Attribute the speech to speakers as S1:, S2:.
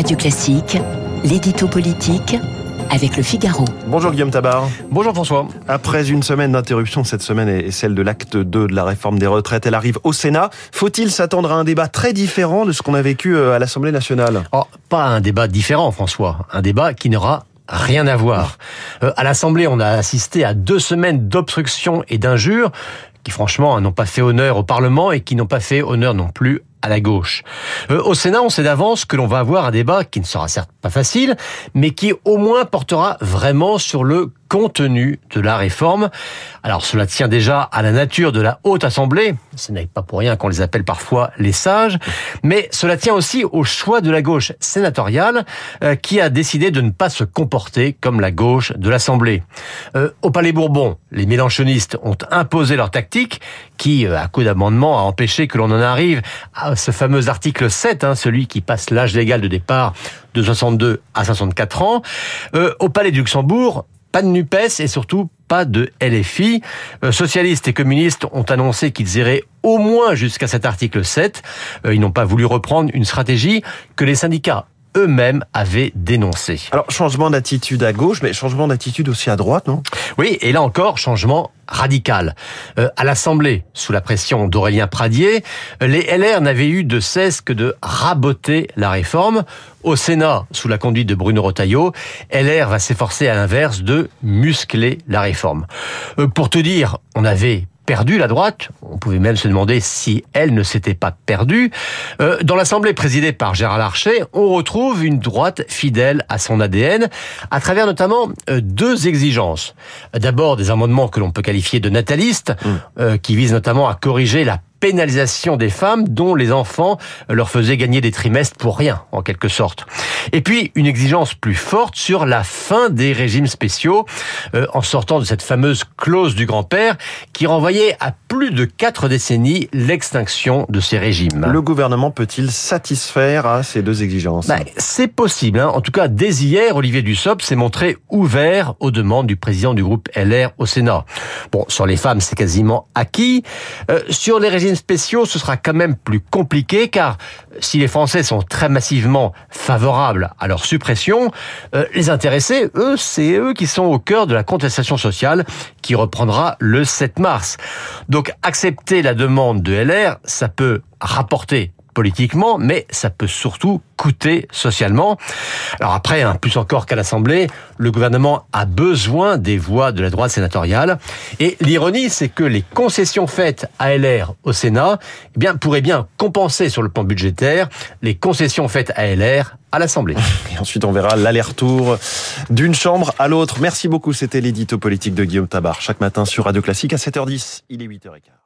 S1: Radio Classique, l'édito politique avec le Figaro.
S2: Bonjour Guillaume Tabar.
S3: Bonjour François.
S2: Après une semaine d'interruption, cette semaine est celle de l'acte 2 de la réforme des retraites. Elle arrive au Sénat. Faut-il s'attendre à un débat très différent de ce qu'on a vécu euh, à l'Assemblée nationale?
S3: Oh, Pas un débat différent, François. Un débat qui n'aura rien à voir. Euh, à l'Assemblée, on a assisté à deux semaines d'obstruction et d'injures qui franchement n'ont pas fait honneur au Parlement et qui n'ont pas fait honneur non plus à la gauche. Euh, au Sénat, on sait d'avance que l'on va avoir un débat qui ne sera certes pas facile, mais qui au moins portera vraiment sur le contenu de la réforme. Alors cela tient déjà à la nature de la haute assemblée, ce n'est pas pour rien qu'on les appelle parfois les sages, mais cela tient aussi au choix de la gauche sénatoriale euh, qui a décidé de ne pas se comporter comme la gauche de l'assemblée. Euh, au Palais Bourbon, les mélanchonistes ont imposé leur tactique qui, à coup d'amendement, a empêché que l'on en arrive à ce fameux article 7, hein, celui qui passe l'âge légal de départ de 62 à 64 ans. Euh, au Palais du Luxembourg, pas de NUPES et surtout pas de LFI. Euh, socialistes et communistes ont annoncé qu'ils iraient au moins jusqu'à cet article 7. Euh, ils n'ont pas voulu reprendre une stratégie que les syndicats eux-mêmes avaient dénoncé.
S2: Alors, changement d'attitude à gauche, mais changement d'attitude aussi à droite, non?
S3: Oui, et là encore, changement radical. Euh, à l'Assemblée, sous la pression d'Aurélien Pradier, les LR n'avaient eu de cesse que de raboter la réforme. Au Sénat, sous la conduite de Bruno Retailleau, LR va s'efforcer à l'inverse de muscler la réforme. Euh, pour te dire, on avait perdu la droite. On pouvait même se demander si elle ne s'était pas perdue. Euh, dans l'Assemblée présidée par Gérard Larcher, on retrouve une droite fidèle à son ADN, à travers notamment euh, deux exigences. D'abord, des amendements que l'on peut qualifier de natalistes, mmh. euh, qui visent notamment à corriger la pénalisation des femmes dont les enfants leur faisaient gagner des trimestres pour rien, en quelque sorte. Et puis, une exigence plus forte sur la fin des régimes spéciaux, euh, en sortant de cette fameuse clause du grand-père qui renvoyait à plus de quatre décennies l'extinction de ces régimes.
S2: Le gouvernement peut-il satisfaire à ces deux exigences?
S3: Ben, C'est possible. Hein. En tout cas, dès hier, Olivier Dussopt s'est montré ouvert aux demandes du président du groupe LR au Sénat. Bon, sur les femmes, c'est quasiment acquis. Euh, sur les régimes spéciaux, ce sera quand même plus compliqué car si les Français sont très massivement favorables à leur suppression, euh, les intéressés, eux, c'est eux qui sont au cœur de la contestation sociale qui reprendra le 7 mars. Donc accepter la demande de LR, ça peut rapporter politiquement, mais ça peut surtout coûter socialement. Alors après, hein, plus encore qu'à l'Assemblée, le gouvernement a besoin des voix de la droite sénatoriale. Et l'ironie, c'est que les concessions faites à LR au Sénat eh bien, pourraient bien compenser sur le plan budgétaire les concessions faites à LR à l'Assemblée.
S2: Et ensuite, on verra l'aller-retour d'une chambre à l'autre. Merci beaucoup. C'était l'édito politique de Guillaume Tabar. Chaque matin sur Radio Classique à 7h10. Il est 8h15.